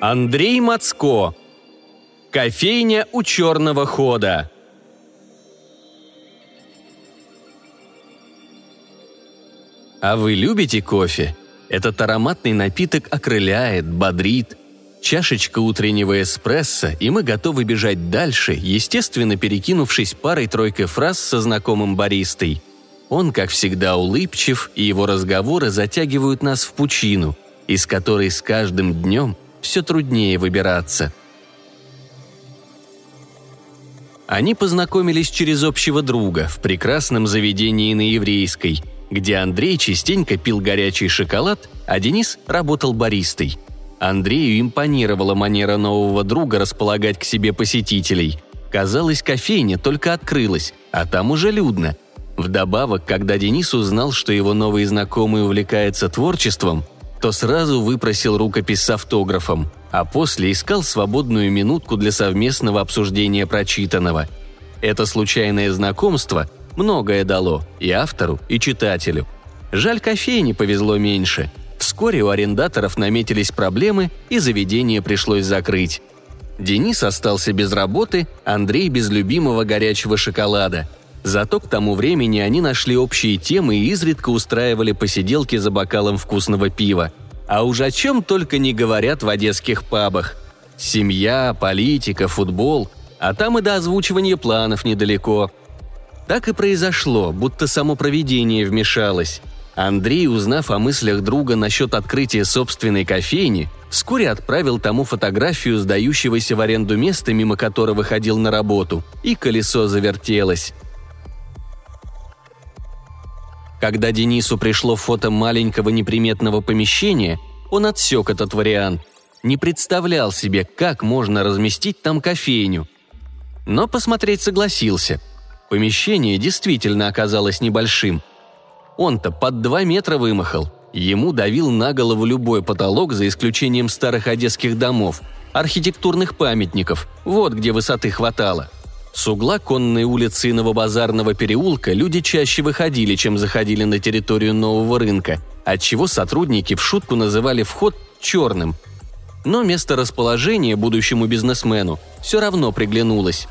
Андрей Мацко. Кофейня у черного хода. А вы любите кофе? Этот ароматный напиток окрыляет, бодрит. Чашечка утреннего эспрессо, и мы готовы бежать дальше, естественно перекинувшись парой-тройкой фраз со знакомым баристой. Он, как всегда, улыбчив, и его разговоры затягивают нас в пучину, из которой с каждым днем – все труднее выбираться. Они познакомились через общего друга в прекрасном заведении на Еврейской, где Андрей частенько пил горячий шоколад, а Денис работал баристой. Андрею импонировала манера нового друга располагать к себе посетителей. Казалось, кофейня только открылась, а там уже людно. Вдобавок, когда Денис узнал, что его новый знакомый увлекается творчеством, то сразу выпросил рукопись с автографом, а после искал свободную минутку для совместного обсуждения прочитанного. Это случайное знакомство многое дало и автору, и читателю. Жаль, кофейне повезло меньше. Вскоре у арендаторов наметились проблемы, и заведение пришлось закрыть. Денис остался без работы, Андрей без любимого горячего шоколада – Зато к тому времени они нашли общие темы и изредка устраивали посиделки за бокалом вкусного пива. А уж о чем только не говорят в одесских пабах. Семья, политика, футбол, а там и до озвучивания планов недалеко. Так и произошло, будто само провидение вмешалось. Андрей, узнав о мыслях друга насчет открытия собственной кофейни, вскоре отправил тому фотографию сдающегося в аренду места, мимо которого ходил на работу, и колесо завертелось. Когда Денису пришло фото маленького неприметного помещения, он отсек этот вариант. Не представлял себе, как можно разместить там кофейню. Но посмотреть согласился. Помещение действительно оказалось небольшим. Он-то под два метра вымахал. Ему давил на голову любой потолок, за исключением старых одесских домов, архитектурных памятников, вот где высоты хватало – с угла конной улицы Новобазарного переулка люди чаще выходили, чем заходили на территорию нового рынка, отчего сотрудники в шутку называли вход «черным». Но место расположения будущему бизнесмену все равно приглянулось.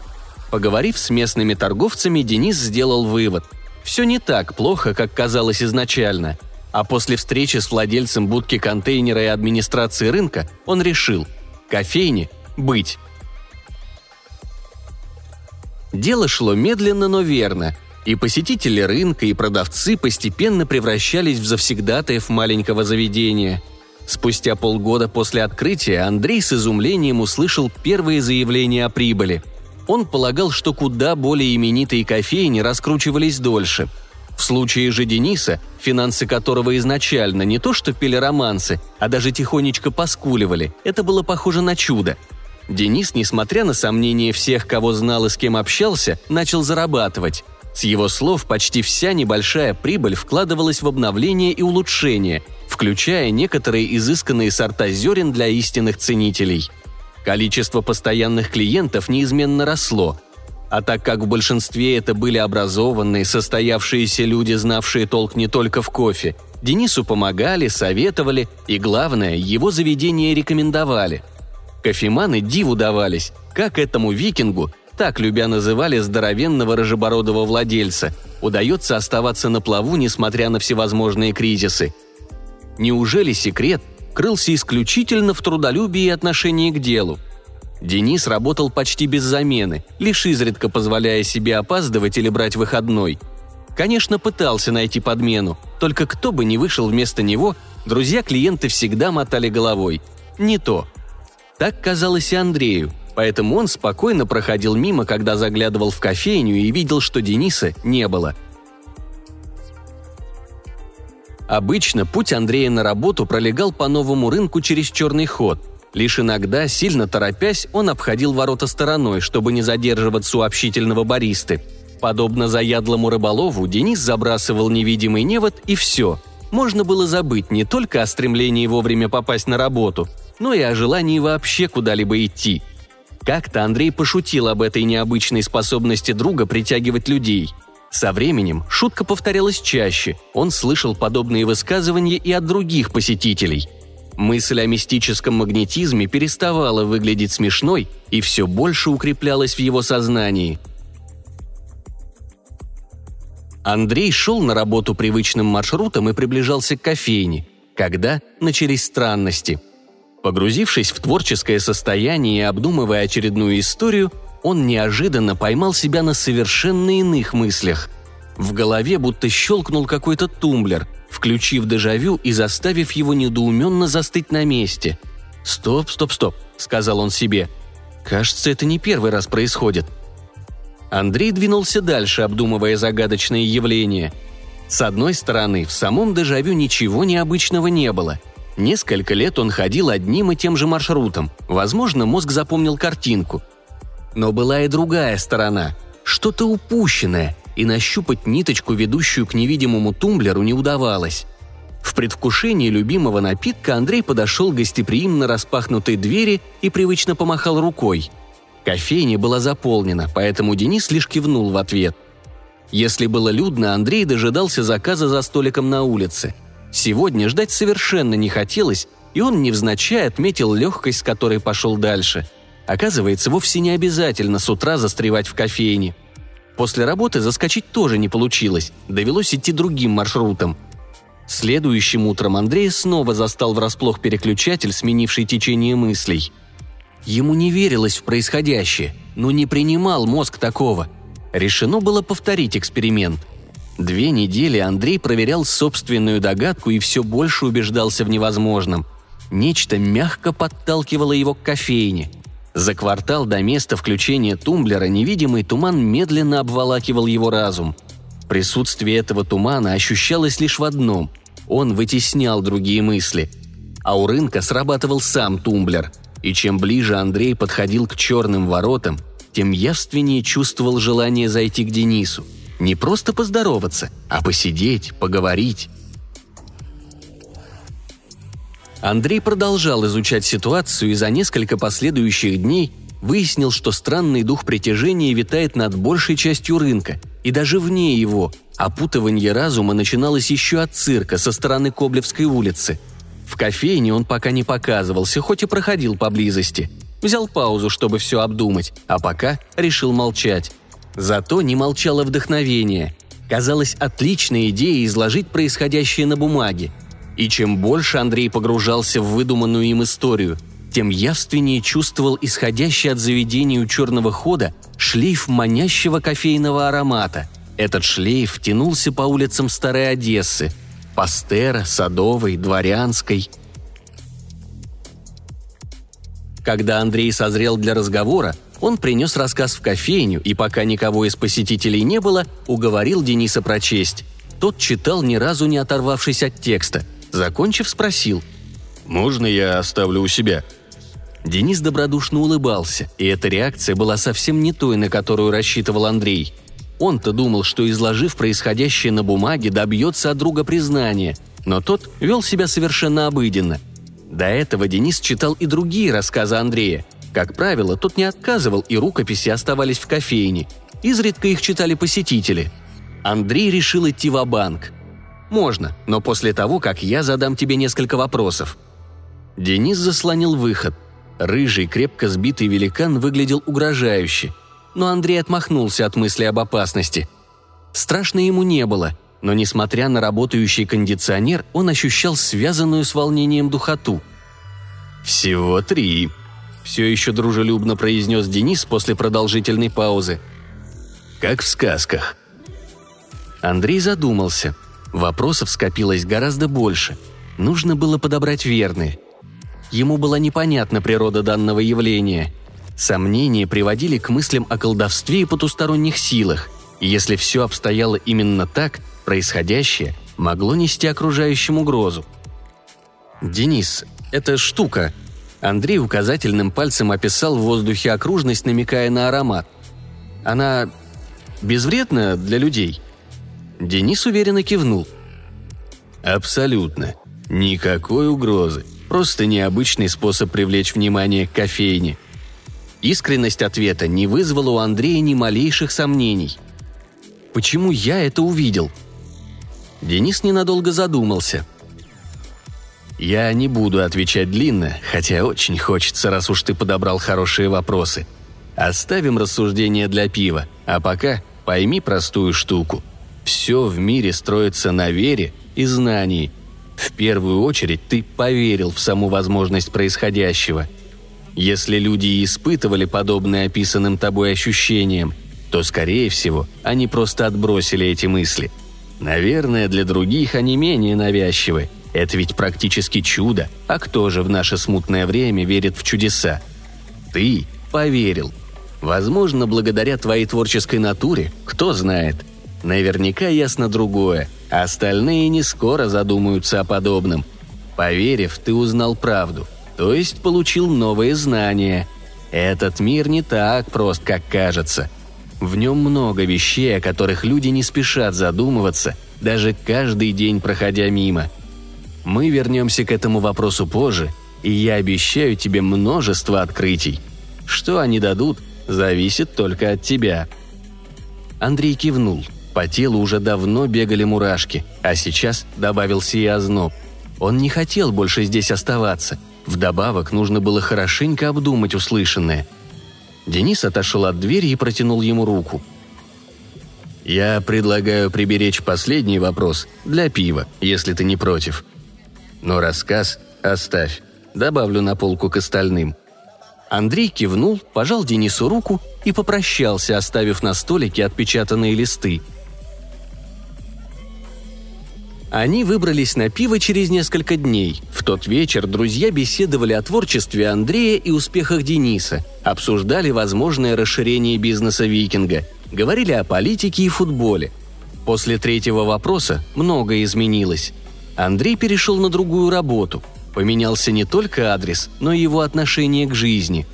Поговорив с местными торговцами, Денис сделал вывод. Все не так плохо, как казалось изначально. А после встречи с владельцем будки контейнера и администрации рынка он решил – кофейне быть. Дело шло медленно, но верно, и посетители рынка и продавцы постепенно превращались в завсегдатаев маленького заведения. Спустя полгода после открытия Андрей с изумлением услышал первые заявления о прибыли. Он полагал, что куда более именитые кофейни раскручивались дольше. В случае же Дениса, финансы которого изначально не то что пели романсы, а даже тихонечко поскуливали, это было похоже на чудо – Денис, несмотря на сомнения всех, кого знал и с кем общался, начал зарабатывать. С его слов почти вся небольшая прибыль вкладывалась в обновление и улучшение, включая некоторые изысканные сорта зерен для истинных ценителей. Количество постоянных клиентов неизменно росло, а так как в большинстве это были образованные, состоявшиеся люди, знавшие толк не только в кофе, Денису помогали, советовали и, главное, его заведение рекомендовали – Кофеманы диву давались, как этому викингу, так любя называли здоровенного рыжебородого владельца, удается оставаться на плаву, несмотря на всевозможные кризисы. Неужели секрет крылся исключительно в трудолюбии и отношении к делу? Денис работал почти без замены, лишь изредка позволяя себе опаздывать или брать выходной. Конечно, пытался найти подмену, только кто бы ни вышел вместо него, друзья-клиенты всегда мотали головой. Не то. Так казалось и Андрею, поэтому он спокойно проходил мимо, когда заглядывал в кофейню и видел, что Дениса не было. Обычно путь Андрея на работу пролегал по новому рынку через черный ход. Лишь иногда, сильно торопясь, он обходил ворота стороной, чтобы не задерживаться у общительного баристы. Подобно заядлому рыболову, Денис забрасывал невидимый невод и все. можно было забыть не только о стремлении вовремя попасть на работу, но и о желании вообще куда-либо идти. Как-то Андрей пошутил об этой необычной способности друга притягивать людей. Со временем шутка повторялась чаще, он слышал подобные высказывания и от других посетителей. Мысль о мистическом магнетизме переставала выглядеть смешной и все больше укреплялась в его сознании – Андрей шел на работу привычным маршрутом и приближался к кофейне, когда начались странности. Погрузившись в творческое состояние и обдумывая очередную историю, он неожиданно поймал себя на совершенно иных мыслях. В голове будто щелкнул какой-то тумблер, включив дежавю и заставив его недоуменно застыть на месте. «Стоп, стоп, стоп», — сказал он себе. «Кажется, это не первый раз происходит. Андрей двинулся дальше, обдумывая загадочные явления. С одной стороны, в самом дежавю ничего необычного не было. Несколько лет он ходил одним и тем же маршрутом. Возможно, мозг запомнил картинку. Но была и другая сторона. Что-то упущенное, и нащупать ниточку, ведущую к невидимому тумблеру, не удавалось. В предвкушении любимого напитка Андрей подошел гостеприимно распахнутой двери и привычно помахал рукой – Кофейня была заполнена, поэтому Денис лишь кивнул в ответ. Если было людно, Андрей дожидался заказа за столиком на улице. Сегодня ждать совершенно не хотелось, и он невзначай отметил легкость, с которой пошел дальше. Оказывается, вовсе не обязательно с утра застревать в кофейне. После работы заскочить тоже не получилось, довелось идти другим маршрутом. Следующим утром Андрей снова застал врасплох переключатель, сменивший течение мыслей – Ему не верилось в происходящее, но не принимал мозг такого. Решено было повторить эксперимент. Две недели Андрей проверял собственную догадку и все больше убеждался в невозможном. Нечто мягко подталкивало его к кофейне. За квартал до места включения тумблера невидимый туман медленно обволакивал его разум. Присутствие этого тумана ощущалось лишь в одном – он вытеснял другие мысли. А у рынка срабатывал сам тумблер – и чем ближе Андрей подходил к черным воротам, тем явственнее чувствовал желание зайти к Денису. Не просто поздороваться, а посидеть, поговорить. Андрей продолжал изучать ситуацию и за несколько последующих дней выяснил, что странный дух притяжения витает над большей частью рынка и даже вне его. Опутывание разума начиналось еще от цирка со стороны Коблевской улицы – в кофейне он пока не показывался, хоть и проходил поблизости. Взял паузу, чтобы все обдумать, а пока решил молчать. Зато не молчало вдохновение. Казалось отличной идеей изложить происходящее на бумаге. И чем больше Андрей погружался в выдуманную им историю, тем явственнее чувствовал исходящий от заведения у черного хода шлейф манящего кофейного аромата. Этот шлейф тянулся по улицам Старой Одессы – Пастера, Садовой, Дворянской. Когда Андрей созрел для разговора, он принес рассказ в кофейню и, пока никого из посетителей не было, уговорил Дениса прочесть. Тот читал, ни разу не оторвавшись от текста. Закончив, спросил. «Можно я оставлю у себя?» Денис добродушно улыбался, и эта реакция была совсем не той, на которую рассчитывал Андрей – он-то думал, что, изложив происходящее на бумаге, добьется от друга признания, но тот вел себя совершенно обыденно. До этого Денис читал и другие рассказы Андрея. Как правило, тот не отказывал, и рукописи оставались в кофейне. Изредка их читали посетители. Андрей решил идти в банк «Можно, но после того, как я задам тебе несколько вопросов». Денис заслонил выход. Рыжий, крепко сбитый великан выглядел угрожающе – но Андрей отмахнулся от мысли об опасности. Страшно ему не было, но, несмотря на работающий кондиционер, он ощущал связанную с волнением духоту. «Всего три», – все еще дружелюбно произнес Денис после продолжительной паузы. «Как в сказках». Андрей задумался. Вопросов скопилось гораздо больше. Нужно было подобрать верные. Ему была непонятна природа данного явления – Сомнения приводили к мыслям о колдовстве и потусторонних силах, и если все обстояло именно так, происходящее могло нести окружающим угрозу. «Денис, эта штука...» Андрей указательным пальцем описал в воздухе окружность, намекая на аромат. «Она безвредна для людей?» Денис уверенно кивнул. Абсолютно. Никакой угрозы. Просто необычный способ привлечь внимание к кофейне. Искренность ответа не вызвала у Андрея ни малейших сомнений. Почему я это увидел? Денис ненадолго задумался. Я не буду отвечать длинно, хотя очень хочется, раз уж ты подобрал хорошие вопросы. Оставим рассуждения для пива, а пока пойми простую штуку. Все в мире строится на вере и знании. В первую очередь ты поверил в саму возможность происходящего. Если люди испытывали подобные описанным тобой ощущениям, то, скорее всего, они просто отбросили эти мысли. Наверное, для других они менее навязчивы. Это ведь практически чудо, а кто же в наше смутное время верит в чудеса? Ты поверил – Возможно, благодаря твоей творческой натуре, кто знает. Наверняка ясно другое, остальные не скоро задумаются о подобном. Поверив, ты узнал правду, то есть получил новые знания. Этот мир не так прост, как кажется. В нем много вещей, о которых люди не спешат задумываться, даже каждый день проходя мимо. Мы вернемся к этому вопросу позже, и я обещаю тебе множество открытий. Что они дадут, зависит только от тебя». Андрей кивнул. По телу уже давно бегали мурашки, а сейчас добавился и озноб. Он не хотел больше здесь оставаться. Вдобавок нужно было хорошенько обдумать услышанное. Денис отошел от двери и протянул ему руку. «Я предлагаю приберечь последний вопрос для пива, если ты не против. Но рассказ оставь. Добавлю на полку к остальным», Андрей кивнул, пожал Денису руку и попрощался, оставив на столике отпечатанные листы. Они выбрались на пиво через несколько дней. В тот вечер друзья беседовали о творчестве Андрея и успехах Дениса, обсуждали возможное расширение бизнеса «Викинга», говорили о политике и футболе. После третьего вопроса многое изменилось. Андрей перешел на другую работу – Поменялся не только адрес, но и его отношение к жизни.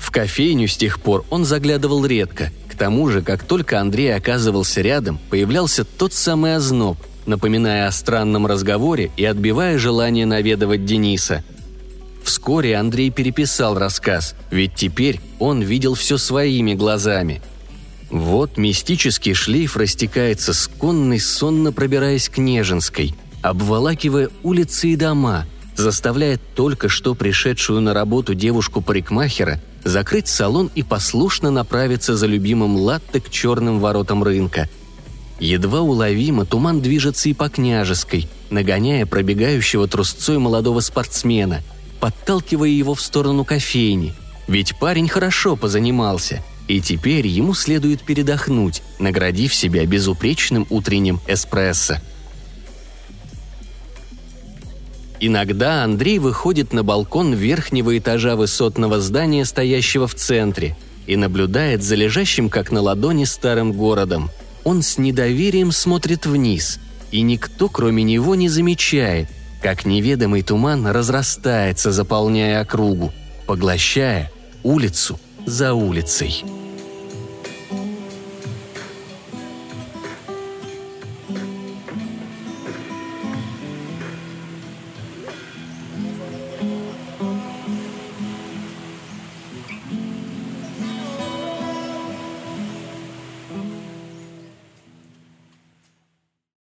В кофейню с тех пор он заглядывал редко. К тому же, как только Андрей оказывался рядом, появлялся тот самый озноб, напоминая о странном разговоре и отбивая желание наведывать Дениса. Вскоре Андрей переписал рассказ, ведь теперь он видел все своими глазами – вот мистический шлейф растекается с конной, сонно пробираясь к Нежинской обволакивая улицы и дома, заставляя только что пришедшую на работу девушку-парикмахера закрыть салон и послушно направиться за любимым латте к черным воротам рынка. Едва уловимо туман движется и по княжеской, нагоняя пробегающего трусцой молодого спортсмена, подталкивая его в сторону кофейни. Ведь парень хорошо позанимался, и теперь ему следует передохнуть, наградив себя безупречным утренним эспрессо – Иногда Андрей выходит на балкон верхнего этажа высотного здания, стоящего в центре, и наблюдает за лежащим, как на ладони, старым городом. Он с недоверием смотрит вниз, и никто, кроме него, не замечает, как неведомый туман разрастается, заполняя округу, поглощая улицу за улицей.